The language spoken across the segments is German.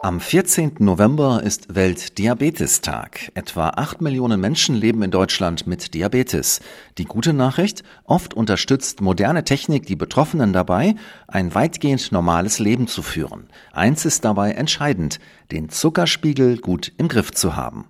Am 14. November ist Weltdiabetestag. Etwa 8 Millionen Menschen leben in Deutschland mit Diabetes. Die gute Nachricht, oft unterstützt moderne Technik die Betroffenen dabei, ein weitgehend normales Leben zu führen. Eins ist dabei entscheidend, den Zuckerspiegel gut im Griff zu haben.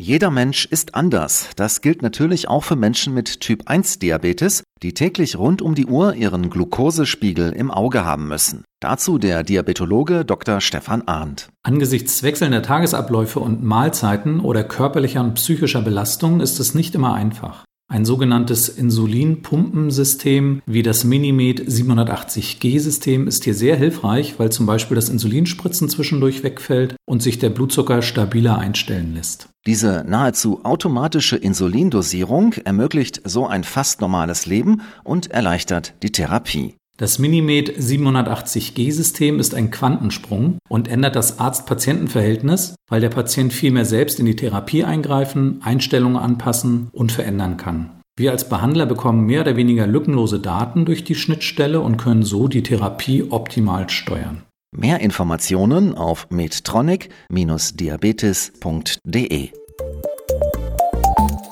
Jeder Mensch ist anders. Das gilt natürlich auch für Menschen mit Typ 1 Diabetes, die täglich rund um die Uhr ihren Glukosespiegel im Auge haben müssen. Dazu der Diabetologe Dr. Stefan Arndt. Angesichts wechselnder Tagesabläufe und Mahlzeiten oder körperlicher und psychischer Belastung ist es nicht immer einfach. Ein sogenanntes Insulinpumpensystem wie das Minimed 780G-System ist hier sehr hilfreich, weil zum Beispiel das Insulinspritzen zwischendurch wegfällt und sich der Blutzucker stabiler einstellen lässt. Diese nahezu automatische Insulindosierung ermöglicht so ein fast normales Leben und erleichtert die Therapie. Das Minimed 780G-System ist ein Quantensprung und ändert das Arzt-Patienten-Verhältnis, weil der Patient viel mehr selbst in die Therapie eingreifen, Einstellungen anpassen und verändern kann. Wir als Behandler bekommen mehr oder weniger lückenlose Daten durch die Schnittstelle und können so die Therapie optimal steuern. Mehr Informationen auf medtronic-diabetes.de